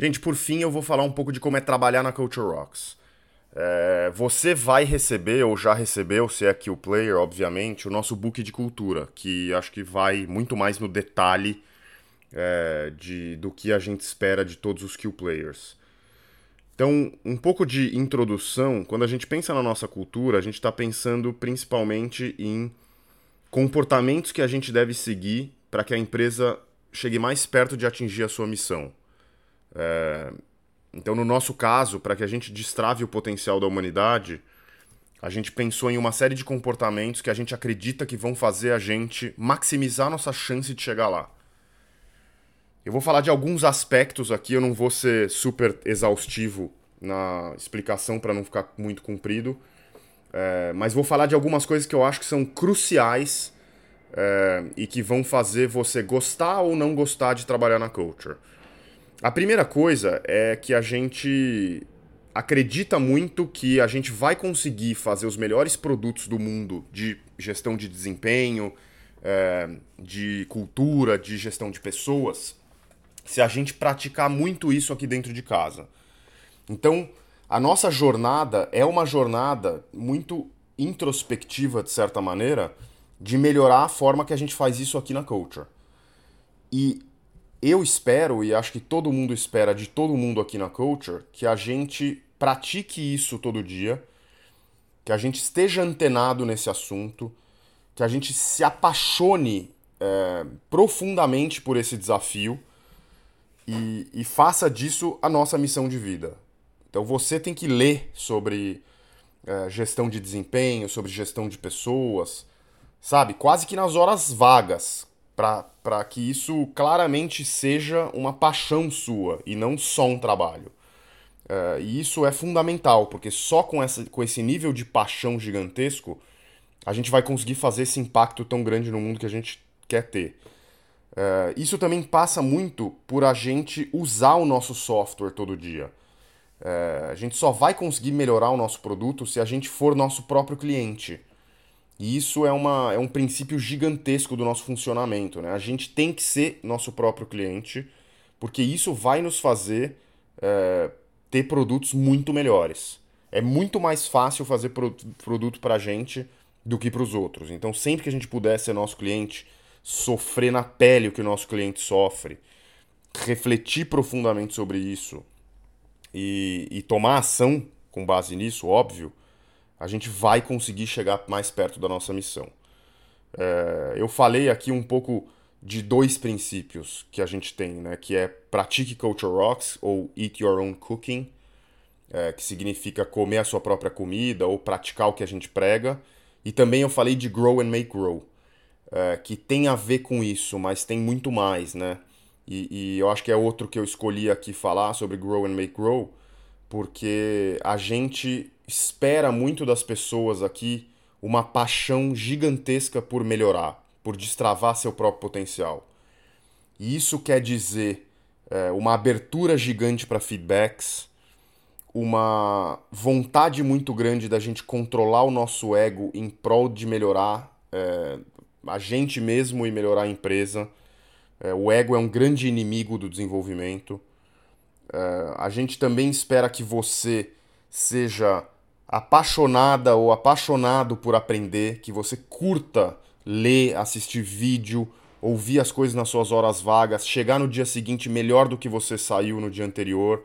Gente, por fim eu vou falar um pouco de como é trabalhar na Culture Rocks. É, você vai receber, ou já recebeu, se é que o player, obviamente, o nosso book de cultura, que acho que vai muito mais no detalhe é, de, do que a gente espera de todos os kill players. Então, um pouco de introdução. Quando a gente pensa na nossa cultura, a gente está pensando principalmente em comportamentos que a gente deve seguir para que a empresa chegue mais perto de atingir a sua missão. É... Então, no nosso caso, para que a gente destrave o potencial da humanidade, a gente pensou em uma série de comportamentos que a gente acredita que vão fazer a gente maximizar nossa chance de chegar lá. Eu vou falar de alguns aspectos aqui, eu não vou ser super exaustivo na explicação para não ficar muito comprido, é, mas vou falar de algumas coisas que eu acho que são cruciais é, e que vão fazer você gostar ou não gostar de trabalhar na culture. A primeira coisa é que a gente acredita muito que a gente vai conseguir fazer os melhores produtos do mundo de gestão de desempenho, é, de cultura, de gestão de pessoas, se a gente praticar muito isso aqui dentro de casa. Então, a nossa jornada é uma jornada muito introspectiva, de certa maneira, de melhorar a forma que a gente faz isso aqui na Culture. E eu espero, e acho que todo mundo espera de todo mundo aqui na Culture, que a gente pratique isso todo dia, que a gente esteja antenado nesse assunto, que a gente se apaixone é, profundamente por esse desafio e, e faça disso a nossa missão de vida. Então você tem que ler sobre é, gestão de desempenho, sobre gestão de pessoas, sabe? Quase que nas horas vagas, para que isso claramente seja uma paixão sua e não só um trabalho. Uh, e isso é fundamental, porque só com, essa, com esse nível de paixão gigantesco a gente vai conseguir fazer esse impacto tão grande no mundo que a gente quer ter. Uh, isso também passa muito por a gente usar o nosso software todo dia. Uh, a gente só vai conseguir melhorar o nosso produto se a gente for nosso próprio cliente. E isso é, uma, é um princípio gigantesco do nosso funcionamento. Né? A gente tem que ser nosso próprio cliente, porque isso vai nos fazer é, ter produtos muito melhores. É muito mais fácil fazer pro, produto para a gente do que para os outros. Então, sempre que a gente puder ser nosso cliente, sofrer na pele o que o nosso cliente sofre, refletir profundamente sobre isso e, e tomar ação com base nisso, óbvio, a gente vai conseguir chegar mais perto da nossa missão. É, eu falei aqui um pouco de dois princípios que a gente tem, né? Que é pratique culture rocks ou eat your own cooking, é, que significa comer a sua própria comida ou praticar o que a gente prega. E também eu falei de grow and make grow, é, que tem a ver com isso, mas tem muito mais, né? E, e eu acho que é outro que eu escolhi aqui falar sobre grow and make grow, porque a gente espera muito das pessoas aqui uma paixão gigantesca por melhorar, por destravar seu próprio potencial. E isso quer dizer é, uma abertura gigante para feedbacks, uma vontade muito grande da gente controlar o nosso ego em prol de melhorar é, a gente mesmo e melhorar a empresa. É, o ego é um grande inimigo do desenvolvimento. É, a gente também espera que você seja apaixonada ou apaixonado por aprender, que você curta ler, assistir vídeo, ouvir as coisas nas suas horas vagas, chegar no dia seguinte melhor do que você saiu no dia anterior.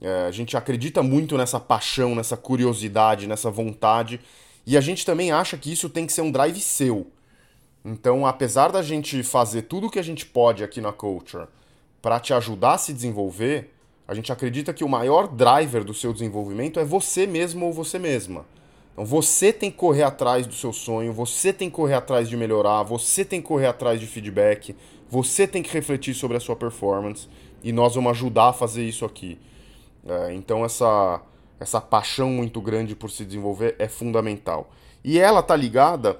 É, a gente acredita muito nessa paixão, nessa curiosidade, nessa vontade, e a gente também acha que isso tem que ser um drive seu. Então, apesar da gente fazer tudo o que a gente pode aqui na Culture para te ajudar a se desenvolver, a gente acredita que o maior driver do seu desenvolvimento é você mesmo ou você mesma. Então você tem que correr atrás do seu sonho, você tem que correr atrás de melhorar, você tem que correr atrás de feedback, você tem que refletir sobre a sua performance e nós vamos ajudar a fazer isso aqui. É, então essa, essa paixão muito grande por se desenvolver é fundamental. E ela tá ligada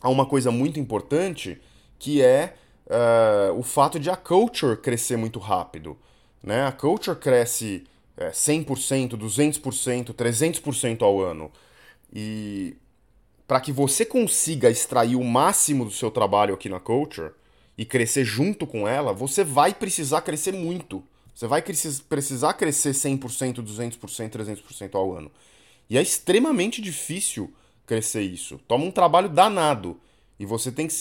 a uma coisa muito importante que é uh, o fato de a culture crescer muito rápido. Né? A culture cresce é, 100%, 200%, 300% ao ano. E para que você consiga extrair o máximo do seu trabalho aqui na culture e crescer junto com ela, você vai precisar crescer muito, Você vai precisar crescer 100%, 200%, 300% ao ano. E é extremamente difícil crescer isso. Toma um trabalho danado. E você tem que.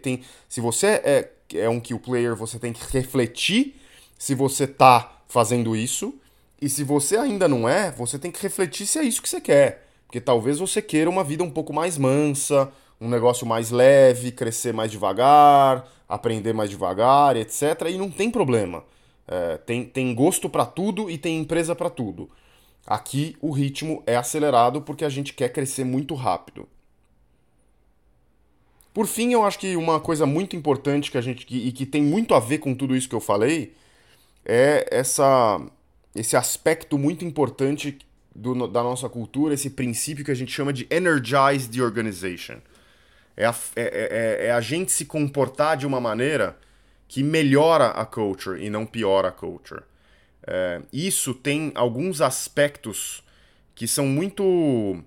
Tem, se você é, é um kill player, você tem que refletir se você tá fazendo isso. E se você ainda não é, você tem que refletir se é isso que você quer. Porque talvez você queira uma vida um pouco mais mansa, um negócio mais leve, crescer mais devagar, aprender mais devagar, etc. E não tem problema. É, tem, tem gosto para tudo e tem empresa para tudo. Aqui o ritmo é acelerado porque a gente quer crescer muito rápido. Por fim, eu acho que uma coisa muito importante que a gente e que tem muito a ver com tudo isso que eu falei é essa esse aspecto muito importante do, da nossa cultura, esse princípio que a gente chama de energize the organization. É a, é, é, é a gente se comportar de uma maneira que melhora a culture e não piora a culture. É, isso tem alguns aspectos que são muito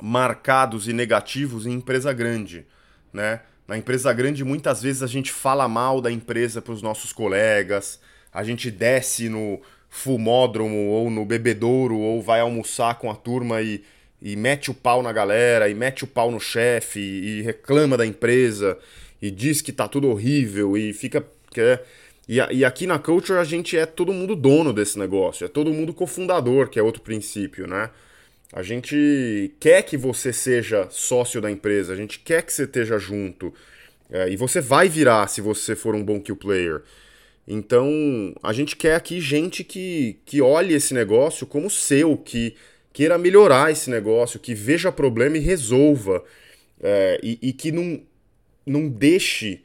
marcados e negativos em empresa grande, né? Na empresa grande, muitas vezes a gente fala mal da empresa para os nossos colegas, a gente desce no fumódromo ou no bebedouro ou vai almoçar com a turma e, e mete o pau na galera, e mete o pau no chefe, e, reclama da empresa, e diz que tá tudo horrível, e fica. Quer, e, e aqui na Culture a gente é todo mundo dono desse negócio, é todo mundo cofundador, que é outro princípio, né? A gente quer que você seja sócio da empresa, a gente quer que você esteja junto. É, e você vai virar se você for um bom kill player. Então, a gente quer aqui gente que, que olhe esse negócio como seu, que queira melhorar esse negócio, que veja problema e resolva. É, e, e que não, não deixe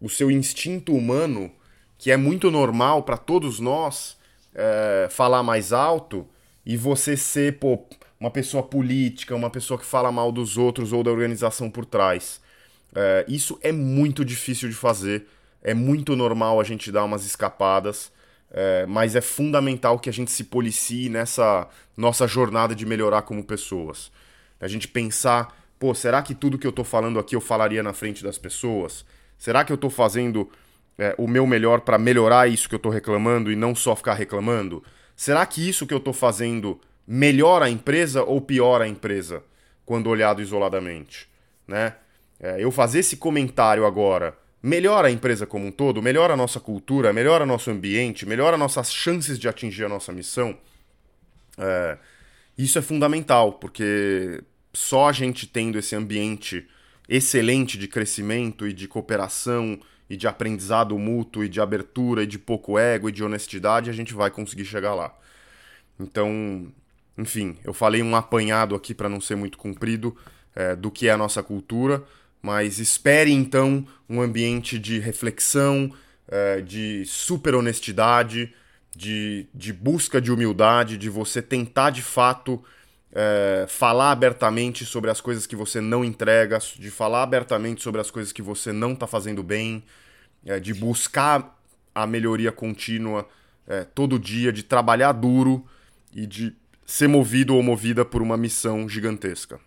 o seu instinto humano que é muito normal para todos nós é, falar mais alto e você ser pô, uma pessoa política, uma pessoa que fala mal dos outros ou da organização por trás. É, isso é muito difícil de fazer, é muito normal a gente dar umas escapadas, é, mas é fundamental que a gente se policie nessa nossa jornada de melhorar como pessoas. A gente pensar, pô, será que tudo que eu tô falando aqui eu falaria na frente das pessoas? Será que eu tô fazendo é, o meu melhor para melhorar isso que eu estou reclamando e não só ficar reclamando? Será que isso que eu estou fazendo melhora a empresa ou piora a empresa quando olhado isoladamente? Né? É, eu fazer esse comentário agora melhora a empresa como um todo, melhora a nossa cultura, melhora nosso ambiente, melhora nossas chances de atingir a nossa missão. É, isso é fundamental, porque só a gente tendo esse ambiente excelente de crescimento e de cooperação e de aprendizado mútuo e de abertura e de pouco ego e de honestidade, a gente vai conseguir chegar lá. Então, enfim, eu falei um apanhado aqui para não ser muito comprido é, do que é a nossa cultura, mas espere então um ambiente de reflexão, é, de super honestidade, de, de busca de humildade, de você tentar de fato é, falar abertamente sobre as coisas que você não entrega, de falar abertamente sobre as coisas que você não está fazendo bem, é, de buscar a melhoria contínua todo dia, de trabalhar duro e de ser movido ou movida por uma missão gigantesca.